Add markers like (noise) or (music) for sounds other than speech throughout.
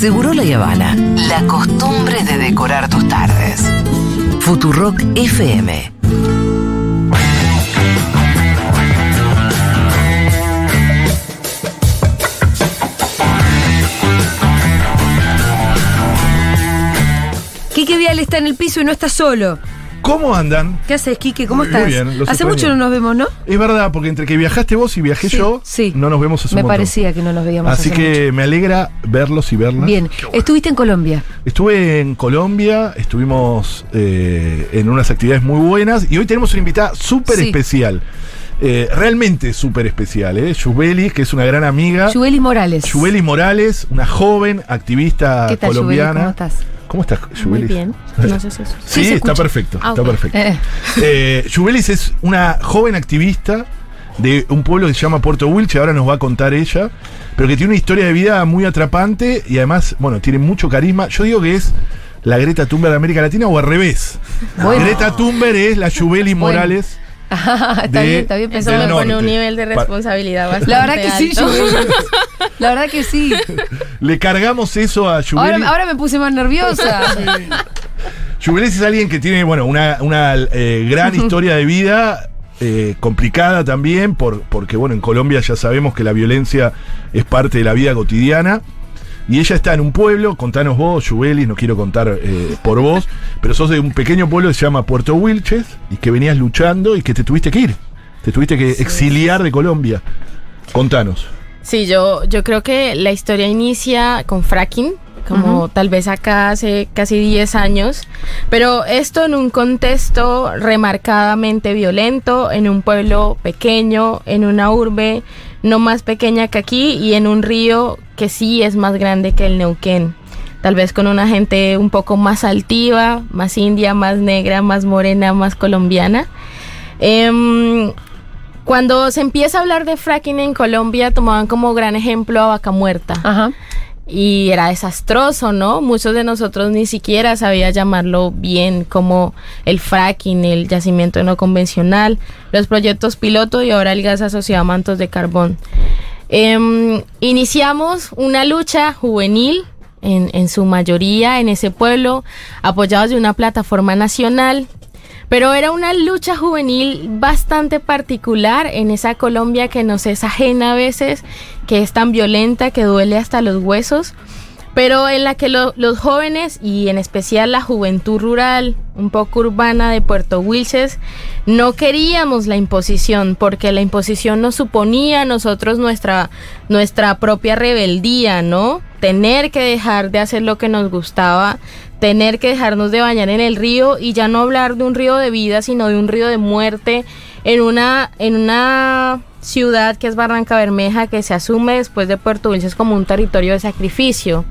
Seguro La Habana. La costumbre de decorar tus tardes. Futurock FM. Quique Vial está en el piso y no está solo. ¿Cómo andan? ¿Qué haces, Quique? ¿Cómo Muy estás? bien, los Hace extraño. mucho no nos vemos, ¿no? Es verdad, porque entre que viajaste vos y viajé Sí, yo, sí. no nos vemos hace Me un parecía que no nos veíamos Así hace que me alegra verlos y verlas. Bien, estuviste en Colombia. Estuve en Colombia, estuvimos eh, en unas actividades muy buenas y hoy tenemos una invitada súper Sí. especial. Eh, realmente súper especial, ¿eh? Yubeli, que es una gran amiga. Yubeli Morales. Yubeli Morales, una joven activista ¿Qué tal, Yubeli? colombiana. ¿Cómo estás? ¿Cómo estás, Muy Yubeli? bien. (laughs) No sé si eso. Sí, está perfecto, Ah, está perfecto. Eh, Eh, Yubelis es una joven activista de un pueblo que se llama Puerto Wilche, ahora nos va a contar ella, pero que tiene una historia de vida muy atrapante y además, bueno, tiene mucho carisma. Yo digo que es la Greta Thunberg de América Latina o al revés. Bueno. Greta Thunberg es la Bueno. Morales. (laughs) está De- bien, está bien Del me pensado. pone un nivel de responsabilidad bastante (laughs) La verdad que sí, alto. Yubeli. La verdad que sí. Le cargamos eso a Yubeli. Ahora, ahora me puse más nerviosa. (laughs) Yubelis es alguien que tiene, bueno, una, una, eh, gran historia de vida, eh, complicada también, por, porque, bueno, en Colombia ya sabemos que la violencia es parte de la vida cotidiana. Y ella está en un pueblo, contanos vos, Yubelis, no quiero contar eh, por vos, pero sos de un pequeño pueblo que se llama Puerto Wilches y que venías luchando y que te tuviste que ir. Te tuviste que exiliar de Colombia. Contanos. Sí, yo, yo creo que la historia inicia con fracking, como tal vez acá hace casi 10 años, pero esto en un contexto remarcadamente violento, en un pueblo pequeño, en una urbe no más pequeña que aquí y en un río que sí es más grande que el Neuquén. Tal vez con una gente un poco más altiva, más india, más negra, más morena, más colombiana. Em, cuando se empieza a hablar de fracking en Colombia, tomaban como gran ejemplo a Vaca Muerta. Ajá. Y era desastroso, ¿no? Muchos de nosotros ni siquiera sabía llamarlo bien como el fracking, el yacimiento no convencional, los proyectos piloto y ahora el gas asociado a mantos de carbón. Em, iniciamos una lucha juvenil en, en su mayoría en ese pueblo, apoyados de una plataforma nacional pero era una lucha juvenil bastante particular en esa Colombia que nos es ajena a veces, que es tan violenta, que duele hasta los huesos, pero en la que lo- los jóvenes y en especial la juventud rural, un poco urbana de Puerto Wilches, no queríamos la imposición, porque la imposición nos suponía a nosotros nuestra, nuestra propia rebeldía, ¿no? Tener que dejar de hacer lo que nos gustaba, tener que dejarnos de bañar en el río y ya no hablar de un río de vida, sino de un río de muerte en una, en una ciudad que es Barranca Bermeja, que se asume después de Puerto Wilches como un territorio de sacrificio.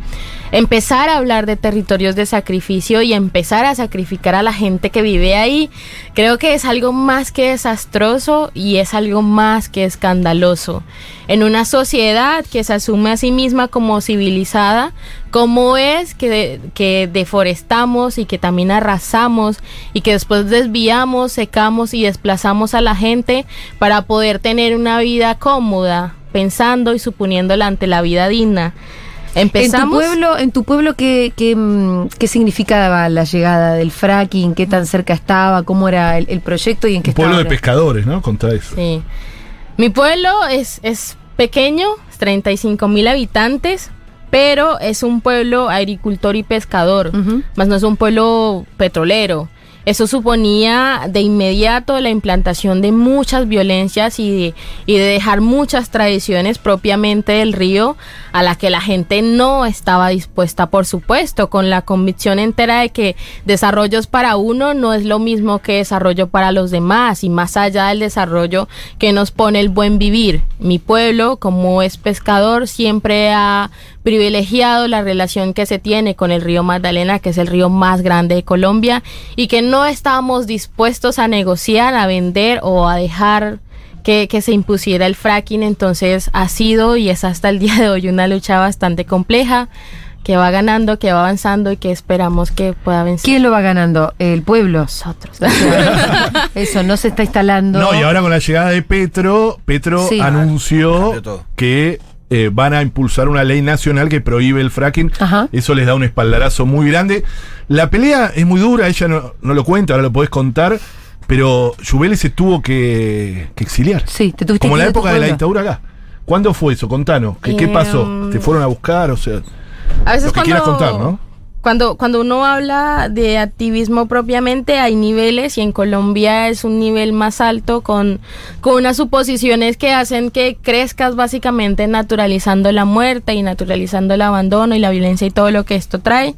Empezar a hablar de territorios de sacrificio y empezar a sacrificar a la gente que vive ahí, creo que es algo más que desastroso y es algo más que escandaloso. En una sociedad que se asume a sí misma como civilizada, ¿cómo es que, que deforestamos y que también arrasamos y que después desviamos, secamos y desplazamos a la gente para poder tener una vida cómoda, pensando y suponiéndola ante la vida digna? En tu Empezamos. pueblo, en tu pueblo ¿qué, qué, mm, qué significaba la llegada del fracking? ¿Qué tan cerca estaba? ¿Cómo era el, el proyecto y en qué Un pueblo estaba? de ahora? pescadores, ¿no? Contá eso. Sí. Mi pueblo es, es pequeño, 35 mil habitantes, pero es un pueblo agricultor y pescador, más no es un pueblo petrolero. Eso suponía de inmediato la implantación de muchas violencias y de, y de dejar muchas tradiciones propiamente del río a la que la gente no estaba dispuesta, por supuesto, con la convicción entera de que desarrollos para uno no es lo mismo que desarrollo para los demás y más allá del desarrollo que nos pone el buen vivir. Mi pueblo, como es pescador, siempre ha privilegiado la relación que se tiene con el río Magdalena, que es el río más grande de Colombia, y que no estábamos dispuestos a negociar, a vender o a dejar que, que se impusiera el fracking. Entonces ha sido y es hasta el día de hoy una lucha bastante compleja que va ganando, que va avanzando y que esperamos que pueda vencer. ¿Quién lo va ganando? El pueblo. Nosotros. (laughs) Eso no se está instalando. No, y ahora con la llegada de Petro, Petro Sí. anunció que eh, van a impulsar una ley nacional que prohíbe el fracking. Ajá. Eso les da un espaldarazo muy grande. La pelea es muy dura, ella no, no lo cuenta, ahora lo podés contar, pero Jubeli se tuvo que, que exiliar. Sí, te tuviste Como que en la época de la dictadura acá. ¿Cuándo fue eso? Contanos. ¿Qué, qué Em, pasó? ¿Te fueron a buscar? O sea, A veces lo que cuando, quieras contar, ¿no? Cuando, cuando uno habla de activismo propiamente, hay niveles y en Colombia es un nivel más alto con, con unas suposiciones que hacen que crezcas básicamente naturalizando la muerte y naturalizando el abandono y la violencia y todo lo que esto trae.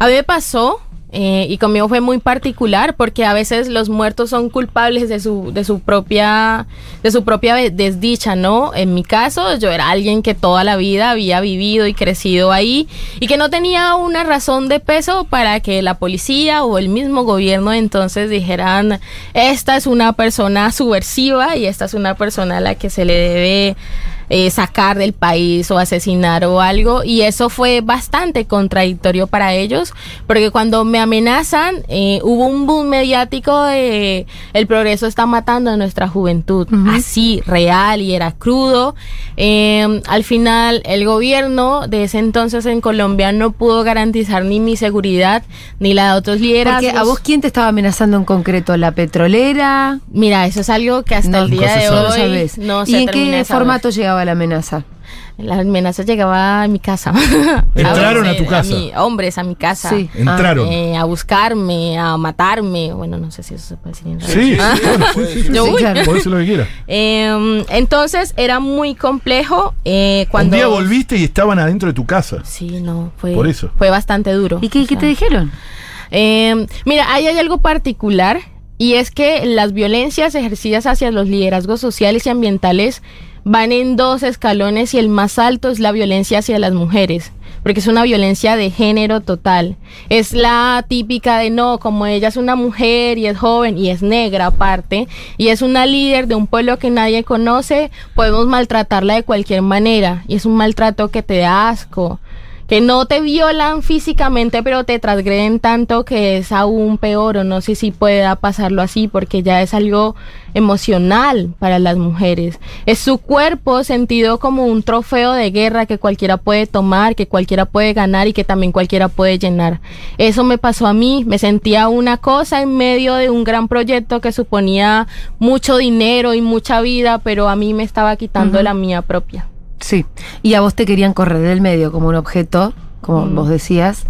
A mí me pasó eh, y conmigo fue muy particular porque a veces los muertos son culpables de su, de su propia de su propia desdicha, ¿no? En mi caso, yo era alguien que toda la vida había vivido y crecido ahí y que no tenía una razón de peso para que la policía o el mismo gobierno entonces dijeran, esta es una persona subversiva y esta es una persona a la que se le debe eh, sacar del país o asesinar o algo y eso fue bastante contradictorio para ellos porque cuando me amenazan eh, hubo un boom mediático de el progreso está matando a nuestra juventud así real y era crudo Eh, al final el gobierno de ese entonces en Colombia no pudo garantizar ni mi seguridad ni la de otros Porque a vos, ¿quién te estaba amenazando en concreto? ¿La petrolera? mira eso es algo que hasta No, el día no de. No hoy sabes. no ¿Y se en qué formato llegaba la amenaza? La amenaza llegaba a mi casa. (laughs) Entraron a veces, tu casa. mi- hombres a mi casa. Sí. Entraron. Eh, a buscarme, a matarme. Bueno, no sé si eso se puede decir en radio. Sí, Ah. sí, (laughs) lo que quieras. Eh, entonces era muy complejo eh, cuando... Un día volviste y estaban adentro de tu casa. Sí, no, fue, Por eso. fue bastante duro. ¿Y qué, O qué sea, te dijeron? eh, mira, ahí hay algo particular y es que las violencias ejercidas hacia los liderazgos sociales y ambientales van en dos escalones y el más alto es la violencia hacia las mujeres, porque es una violencia de género total. Es la típica de no, como ella es una mujer y es joven y es negra aparte, y es una líder de un pueblo que nadie conoce, podemos maltratarla de cualquier manera, y es un maltrato que te da asco que no te violan físicamente, pero te transgreden tanto que es aún peor, o no sé si pueda pasarlo así, porque ya es algo emocional para las mujeres. Es su cuerpo sentido como un trofeo de guerra que cualquiera puede tomar, que cualquiera puede ganar y que también cualquiera puede llenar. Eso me pasó a mí, me sentía una cosa en medio de un gran proyecto que suponía mucho dinero y mucha vida, pero a mí me estaba quitando la mía propia. Sí. Y a vos te querían correr del medio como un objeto, como Mm. vos decías,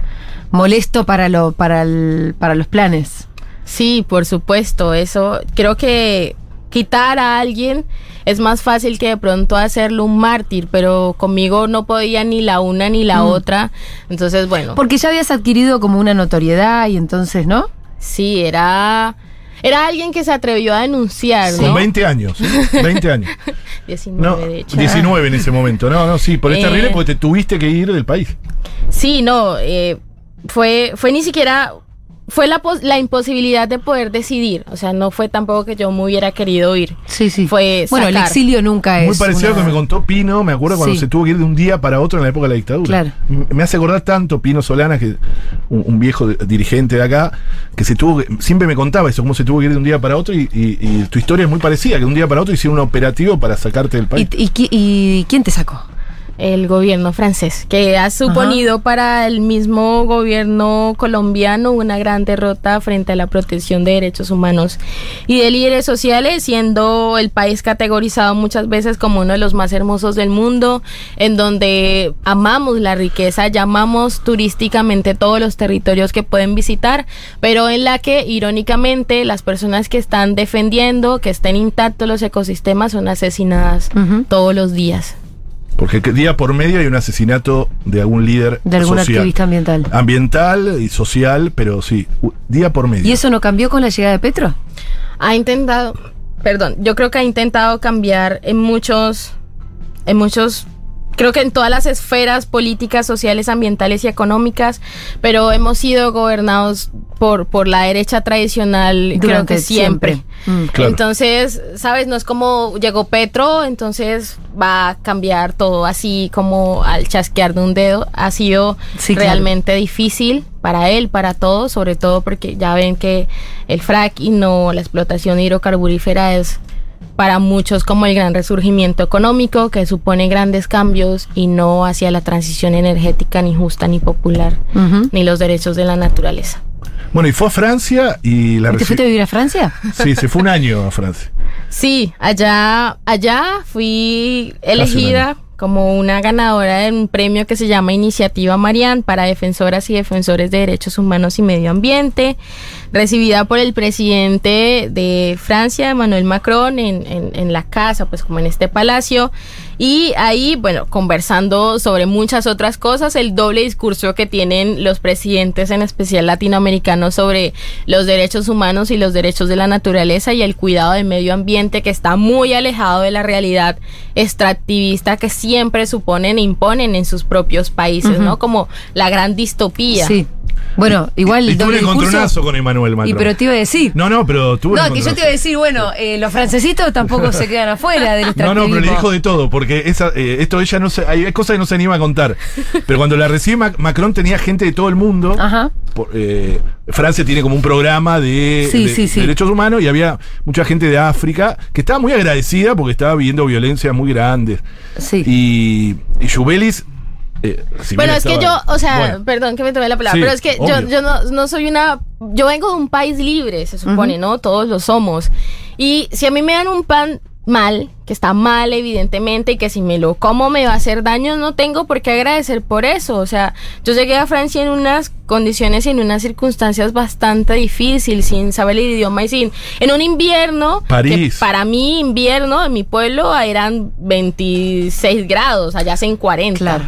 molesto para, lo, para, el- para los planes. Sí, por supuesto, eso creo que quitar a alguien es más fácil que de pronto hacerlo un mártir, pero conmigo no podía ni la una ni la Mm. otra, entonces bueno, Porque ya habías adquirido como una notoriedad y entonces, ¿no? sí, era era alguien que se atrevió a denunciar, Con ¿no? 20 años. ¿eh? 20 años. (laughs) 19 No, de hecho. 19 en ese momento. No, no, sí, por es Eh. porque te tuviste que ir del país. Sí, no, eh, fue, fue ni siquiera, fue la, pos- la imposibilidad de poder decidir, o sea, no fue tampoco que yo me hubiera querido ir. Sí, sí. Fue bueno, el exilio nunca es. Muy parecido a lo que me contó Pino, me acuerdo cuando Sí. se tuvo que ir de un día para otro en la época de la dictadura. Claro. Me hace acordar tanto Pino Solana, que un, un viejo de- dirigente de acá, que se tuvo que- siempre me contaba eso, cómo se tuvo que ir de un día para otro, y, y- y tu historia es muy parecida, que de un día para otro hicieron un operativo para sacarte del país. ¿Y, y, qui- y quién te sacó? El gobierno francés, que ha suponido para el mismo gobierno colombiano una gran derrota frente a la protección de derechos humanos y de líderes sociales, siendo el país categorizado muchas veces como uno de los más hermosos del mundo, en donde amamos la riqueza, llamamos turísticamente todos los territorios que pueden visitar, pero en la que irónicamente las personas que están defendiendo que estén intactos los ecosistemas son asesinadas todos los días. Porque que día por medio hay un asesinato de algún líder De algún social. activista ambiental. Ambiental y social, pero sí, día por medio. ¿Y eso no cambió con la llegada de Petro? ha intentado, perdón, yo creo que ha intentado cambiar en muchos, en muchos, creo que en todas las esferas políticas, sociales, ambientales y económicas, pero hemos sido gobernados por, por la derecha tradicional, creo Durante que siempre. siempre. Mm. Claro. Entonces, ¿sabes? No es como llegó Petro, entonces va a cambiar todo así como al chasquear de un dedo. Ha sido Sí, claro. realmente difícil para él, para todos, sobre todo porque ya ven que el frac y no la explotación hidrocarburífera es para muchos como el gran resurgimiento económico que supone grandes cambios y no hacia la transición energética ni justa ni popular ni los derechos de la naturaleza. Bueno, y fue a Francia y la ¿Y ¿Te fuiste a vivir a Francia? Sí, se fue un año a Francia. Sí, allá, allá fui un elegida como una ganadora de un premio que se llama Iniciativa Marianne para defensoras y defensores de derechos humanos y medio ambiente, recibida por el presidente de Francia, Emmanuel Macron, en, en- en la casa, pues como en este palacio. Y ahí, bueno, conversando sobre muchas otras cosas, el doble discurso que tienen los presidentes, en especial latinoamericanos, sobre los derechos humanos y los derechos de la naturaleza y el cuidado del medio ambiente, que está muy alejado de la realidad extractivista que siempre suponen e imponen en sus propios países. ¿no? Como la gran distopía. Sí. Bueno, igual Y doble un encontronazo con Emmanuel Macron. Y pero te iba a decir. No, no, pero tuve un No, que yo te iba a decir, bueno, eh, los francesitos tampoco se quedan afuera del No, no, pero le dijo de todo, porque esa, eh, esto ella no se, hay cosas que no se anima a contar. Pero cuando la recibe Mac- Macron tenía gente de todo el mundo. Ajá. Por- eh, Francia tiene como un programa de, Sí, de- sí, sí. derechos humanos y había mucha gente de África que estaba muy agradecida porque estaba viviendo violencias muy grandes. Sí. Y, y Jubelis. Eh, si Bueno, es que yo, o sea, Bueno, perdón que me tomé la palabra, Sí, pero es que yo, obvio. yo no, no soy una, yo vengo de un país libre, se supone, ¿no? Todos lo somos. Y si a mí me dan un pan mal, que está mal evidentemente, y que si me lo como me va a hacer daño, no tengo por qué agradecer por eso. O sea, yo llegué a Francia en unas condiciones y en unas circunstancias bastante difíciles, sin saber el idioma y sin... En un invierno, París. que para mí invierno en mi pueblo eran 26 grados, allá hacen 40. Claro.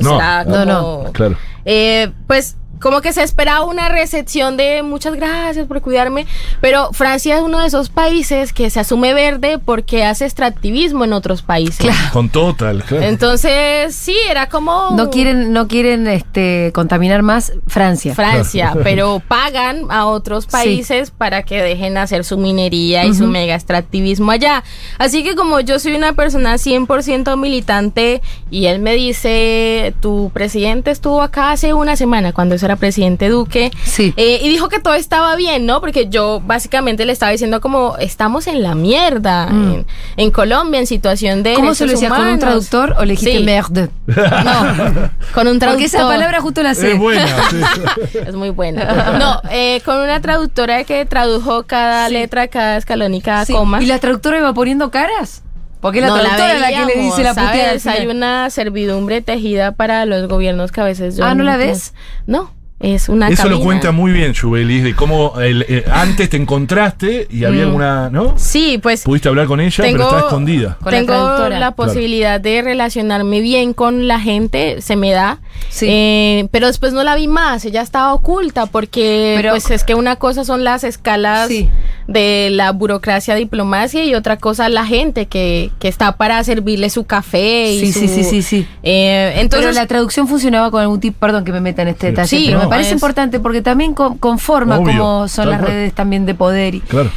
No, no, no. Claro. eh, pues como que se esperaba una recepción de muchas gracias por cuidarme, pero Francia es uno de esos países que se asume verde porque hace extractivismo en otros países. Con total, claro. Entonces, sí, era como No quieren, no quieren este, contaminar más Francia. Francia, pero pagan a otros países para que dejen hacer su minería y su mega extractivismo allá. Así que como yo soy una persona 100% militante y él me dice, tu presidente estuvo acá hace una semana cuando eso era presidente Duque, Sí. eh, y dijo que todo estaba bien, ¿no? Porque yo básicamente le estaba diciendo como estamos en la mierda Mm. en, en Colombia en situación de ¿Cómo se lo decías? ¿Con un traductor o le dijiste Sí. merde? (laughs) No, con un traductor. Porque esa palabra justo la sé. Es buena. sí. (laughs) Es muy buena. No, eh, con una traductora que tradujo cada letra, cada escalón y cada Sí. coma. ¿Y la traductora iba poniendo caras? Porque la No traductora es la que le dice la puteada. Hay una servidumbre tejida para los gobiernos que a veces yo Ah, ¿no la ves? No, es una Eso lo cuenta muy bien Jubelis, de cómo el- eh, antes te encontraste y había Mm. alguna, ¿no? Sí, pues Pudiste hablar con ella, pero estaba escondida. Con la tengo traductora. la, posibilidad de relacionarme bien con la gente, se me da. Sí. Eh, pero después no la vi más, ella estaba oculta porque Pero- pues es que una cosa son las escalas Sí. de la burocracia diplomacia y otra cosa la gente que, que está para servirle su café y Sí, su- sí, sí, sí, sí. Eh, entonces pero la traducción funcionaba con algún tipo, perdón que me meta en este detalle, Sí, pero me parece es- importante porque también con- conforma Obvio, como son las cual. redes también de poder. y- Claro.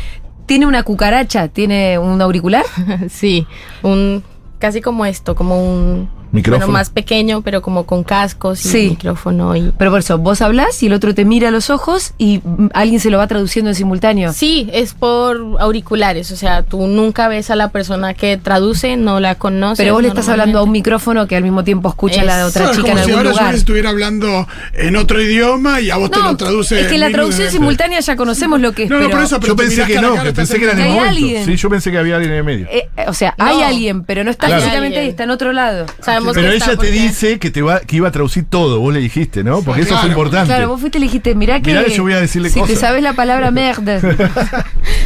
¿Tiene una cucaracha? ¿Tiene un auricular? (laughs) sí, un casi como esto, como un Micrófono. bueno, más pequeño, pero como con cascos y Sí. micrófono y Pero por eso, vos hablas y el otro te mira a los ojos y mm, alguien se lo va traduciendo en simultáneo. Sí, es por auriculares, o sea, tú nunca ves a la persona que traduce, no la conoces. Pero vos le estás hablando a un micrófono que al mismo tiempo escucha a la Es- otra No, es chica en como si algún ahora lugar. yo estuviera hablando en otro idioma y a vos te No, lo traduce. es que la en traducción minutos. simultánea ya conocemos lo que es, No, no, pero, por eso, pero Yo te pensé que no, cara, que pensé que era en el momento. alguien. Sí, yo pensé que había alguien en el medio. eh, o sea, No. hay alguien, pero no está alguien. ahí, está en otro lado. Sabemos Pero que ella está te porque- dice que te va, que iba a traducir todo, vos le dijiste, ¿no? Porque eso claro. fue importante. Claro, vos fuiste y le dijiste, mirá que. Mirá yo voy a decirle si cosas. te sabes la palabra (laughs) merde. (laughs)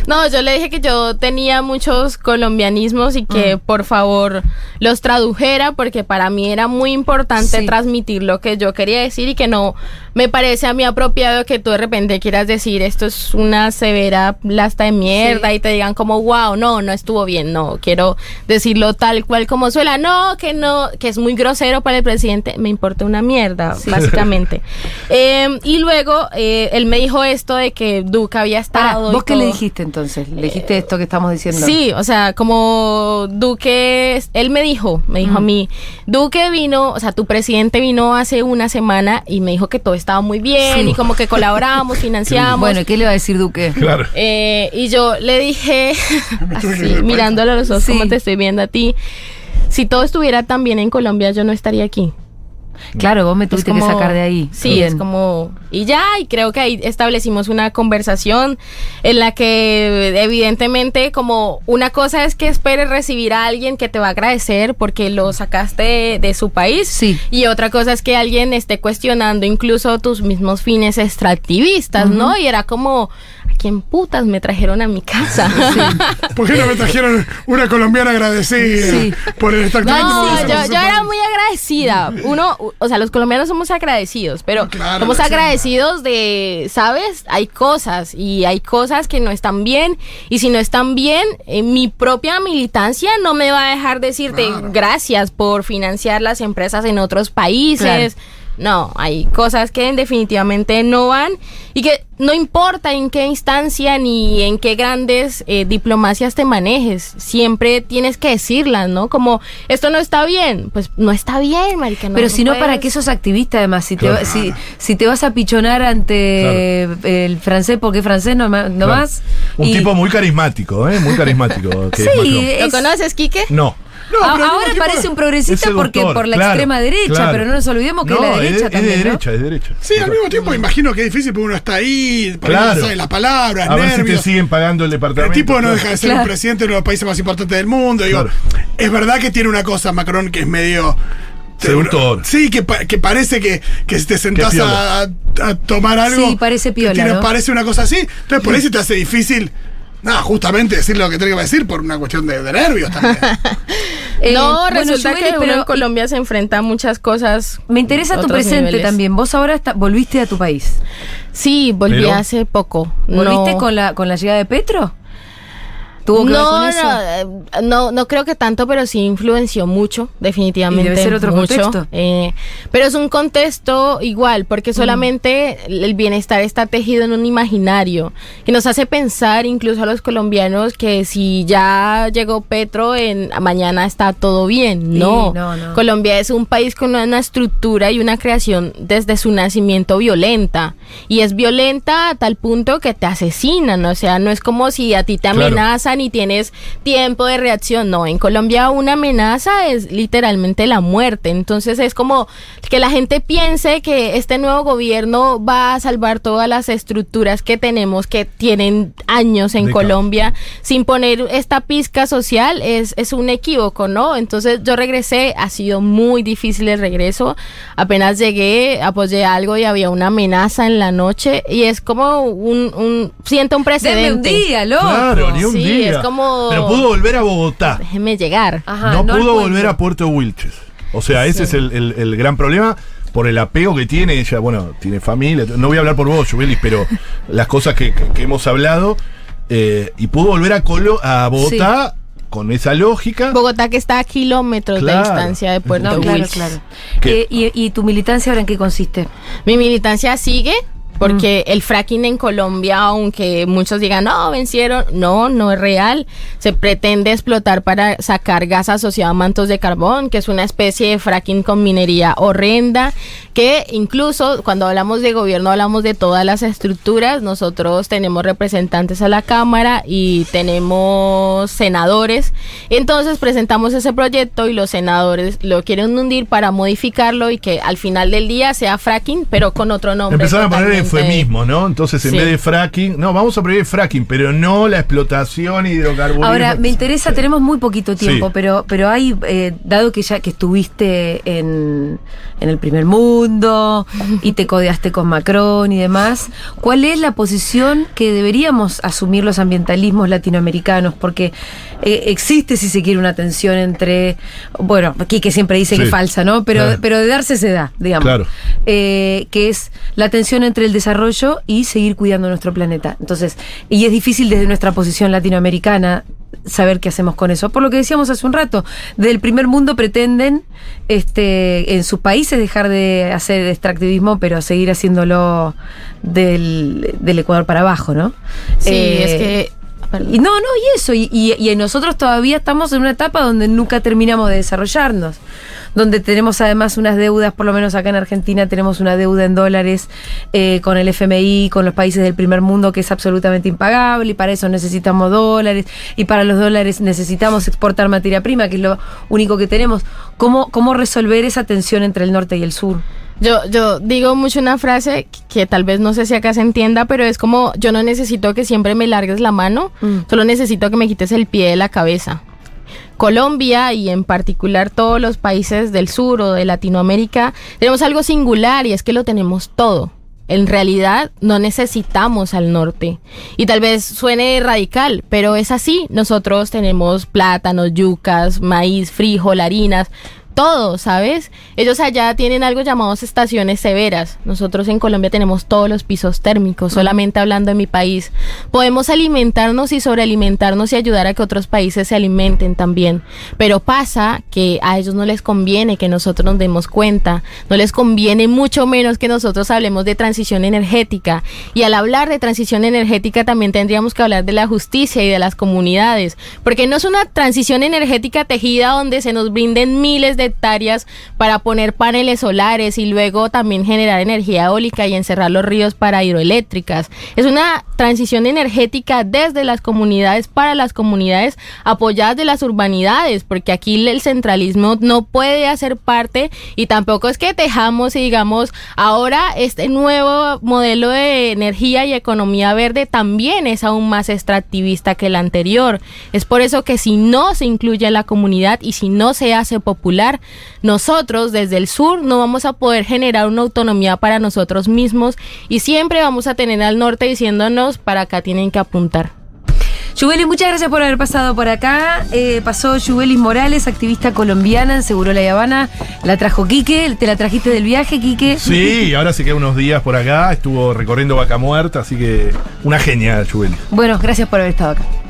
No, yo le dije que yo tenía muchos colombianismos y Mm. que por favor los tradujera porque para mí era muy importante Sí. transmitir lo que yo quería decir y que no me parece a mí apropiado que tú de repente quieras decir esto es una severa lasta de mierda Sí. y te digan como wow, no, no estuvo bien, no, quiero decirlo tal cual como suena, no, que no, que que es muy grosero para el presidente, me importa una mierda, básicamente. (laughs) Eh, y luego eh, él me dijo esto de que Duque había estado. ¿Vos qué le dijiste entonces? ¿Le dijiste esto que estamos diciendo? Sí, o sea, como Duque, él me dijo, me dijo a mí, Duque vino, o sea, tu presidente vino hace una semana y me dijo que todo estaba muy bien y como que colaboramos, (laughs) financiamos. Bueno, ¿qué le va a decir Duque? Claro. Eh, y yo le dije, (laughs) así, mirándole a los ojos, Sí. como te estoy viendo a ti, si todo estuviera tan bien en Colombia, yo no estaría aquí. Claro, vos me tuviste como- que sacar de ahí. Sí, Bien. es como. Y ya, y creo que ahí establecimos una conversación en la que, evidentemente, como una cosa es que esperes recibir a alguien que te va a agradecer porque lo sacaste de, de su país. Sí. Y otra cosa es que alguien esté cuestionando incluso tus mismos fines extractivistas, ¿no? Y era como, ¿a quién putas me trajeron a mi casa? (laughs) ¿Por qué no me trajeron una colombiana agradecida Sí. por el extractivismo? No, yo, yo era muy agradecida. Uno, o sea, los colombianos somos agradecidos, pero Claro, somos agradecidos de, ¿sabes? Hay cosas y hay cosas que no están bien. Y si no están bien, eh, mi propia militancia no me va a dejar decirte Claro. gracias por financiar las empresas en otros países. Claro. No, hay cosas que definitivamente no van y que no importa en qué instancia ni en qué grandes eh, diplomacias te manejes, siempre tienes que decirlas, ¿no? Como esto no está bien, pues no está bien, marica. Pero si no, ¿para qué sos activista además? Si te, Claro. va- si, si te vas a pichonar ante el francés porque es francés no, no Claro. más. Un y- tipo muy carismático, ¿eh? Muy carismático. que es Sí, Macron. ¿Lo conoces, Quique? No. No, A- ahora parece tiempo- un progresista Es porque por la claro, extrema derecha, claro. pero no nos olvidemos que No, la es- derecha es, también. de ¿no? derecha, es de derecha. Sí, al mismo tiempo imagino que es difícil porque uno está ahí, por ahí Claro. no sabe las palabras, A ver si te nervios. siguen pagando el El departamento. tipo no deja de ser Claro. un presidente de uno de los países más importantes del mundo. Digo, Claro. es verdad que tiene una cosa Macron que es medio. Seductor. Sí, que, pa- que parece que, que si te sentás Que a, tomar algo. Sí, parece que piola, tiene- ¿no? Parece una cosa así. Entonces, por eso te hace difícil. Nada, justamente decir lo que tiene que decir por una cuestión de, de nervios también. (laughs) Eh, no, bueno, resulta que uno en Colombia se enfrenta a muchas cosas. Me interesa tu presente niveles. también. Vos ahora está- volviste a tu país. Sí, volví Pero- hace poco. ¿Volviste No. con la con la llegada de Petro? ¿Tuvo que ver no, con eso? no, eh, no, no creo que tanto, pero sí influenció mucho, definitivamente. Y debe ser otro mucho. contexto. Eh, pero es un contexto igual, porque Mm. solamente el bienestar está tejido en un imaginario, que nos hace pensar incluso a los colombianos que si ya llegó Petro, en mañana está todo bien. No, no, no. Colombia es un país con una estructura y una creación desde su nacimiento violenta. Y es violenta a tal punto que te asesinan. O sea, no es como si a ti te Claro. Amenazan y tienes tiempo de reacción. No, en Colombia una amenaza es literalmente la muerte. Entonces es como que la gente piense que este nuevo gobierno va a salvar todas las estructuras que tenemos que tienen años en. Colombia sin poner esta pizca social es, es un equívoco, ¿no? Entonces yo regresé, ha sido muy difícil el regreso. Apenas llegué, apoyé algo y había una amenaza en la noche y es como un, un siento un Denme un precedente. día, loco. Claro, ni un Sí, día. Es como- Pero pudo volver a Bogotá. Déjeme llegar. Ajá, no, pudo volver a Puerto Wilches. O sea, ese es el, el- el gran problema por el apego que tiene ella. Bueno, tiene familia. No voy a hablar por vos, Jubelis, pero las cosas que, que- que hemos hablado. eh, y pudo volver a, Colo- a Bogotá con esa lógica. Bogotá que está a kilómetros Claro. de distancia de Puerto No, claro, Wilches. claro. Eh, y, ¿Y tu militancia ahora en qué consiste? Mi militancia sigue porque Mm. el fracking en Colombia, aunque muchos digan, no, vencieron, no, no es real. Se pretende explotar para sacar gas asociado a mantos de carbón, que es una especie de fracking con minería horrenda, que incluso cuando hablamos de gobierno hablamos de todas las estructuras. Nosotros tenemos representantes a la Cámara y tenemos senadores. Entonces presentamos ese proyecto y los senadores lo quieren hundir para modificarlo y que al final del día sea fracking, pero con otro nombre. Empezaron a poner eufemismo, ¿no? Entonces, en Sí. vez de fracking, no, vamos a prohibir fracking, pero no la explotación hidrocarburífera. Ahora, me interesa, Sí. tenemos muy poquito tiempo, Sí. pero, pero hay, eh, dado que ya que estuviste en, en el primer mundo y te codeaste con Macron y demás, ¿cuál es la posición que deberíamos asumir los ambientalismos latinoamericanos? Porque eh, existe, si se quiere, una tensión entre, bueno, aquí que siempre dice que es falsa, ¿no? Pero, Claro. pero de darse se da, digamos. Claro. eh, que es la tensión entre el desarrollo y seguir cuidando nuestro planeta. Entonces, y es difícil desde nuestra posición latinoamericana saber qué hacemos con eso. Por lo que decíamos hace un rato, del primer mundo pretenden este, en sus países dejar de hacer extractivismo, pero seguir haciéndolo del, del Ecuador para abajo, ¿no? Sí, Eh, es que. Y no, no, y eso, y, y- y nosotros todavía estamos en una etapa donde nunca terminamos de desarrollarnos, donde tenemos además unas deudas, por lo menos acá en Argentina tenemos una deuda en dólares eh, con el FMI, con los países del primer mundo que es absolutamente impagable, y para eso necesitamos dólares, y para los dólares necesitamos exportar materia prima, que es lo único que tenemos. ¿Cómo, cómo resolver esa tensión entre el norte y el sur? Yo, yo digo mucho una frase que, tal vez no sé si acá se entienda, pero es como yo no necesito que siempre me largues la mano, Mm. solo necesito que me quites el pie de la cabeza. Colombia y en particular todos los países del sur o de Latinoamérica tenemos algo singular y es que lo tenemos todo. En realidad no necesitamos al norte. Y tal vez suene radical, pero es así. Nosotros tenemos plátanos, yucas, maíz, frijol, harinas, todo, ¿sabes? Ellos allá tienen algo llamados estaciones severas. Nosotros en Colombia tenemos todos los pisos térmicos, solamente hablando de mi país. Podemos alimentarnos y sobrealimentarnos y ayudar a que otros países se alimenten también. Pero pasa que a ellos no les conviene que nosotros nos demos cuenta, no les conviene mucho menos que nosotros hablemos de transición energética. Y al hablar de transición energética también tendríamos que hablar de la justicia y de las comunidades, porque no es una transición energética tejida donde se nos brinden miles de hectáreas para poner paneles solares y luego también generar energía eólica y encerrar los ríos para hidroeléctricas. Es una transición energética desde las comunidades para las comunidades apoyadas de las urbanidades, porque aquí el centralismo no puede hacer parte y tampoco es que tejamos y digamos ahora este nuevo modelo de energía y economía verde también es aún más extractivista que el anterior. Es por eso que si no se incluye a la comunidad y si no se hace popular, nosotros desde el sur no vamos a poder generar una autonomía para nosotros mismos y siempre vamos a tener al norte diciéndonos para acá tienen que apuntar. Yubelis, muchas gracias por haber pasado por acá. Eh, pasó Yubelis Morales, activista colombiana en Seguro La Habana. La trajo Quique, te la trajiste del viaje, Quique. Sí, ahora se queda unos días por acá, estuvo recorriendo Vaca Muerta, así que una genia, Chubeli. Bueno, gracias por haber estado acá.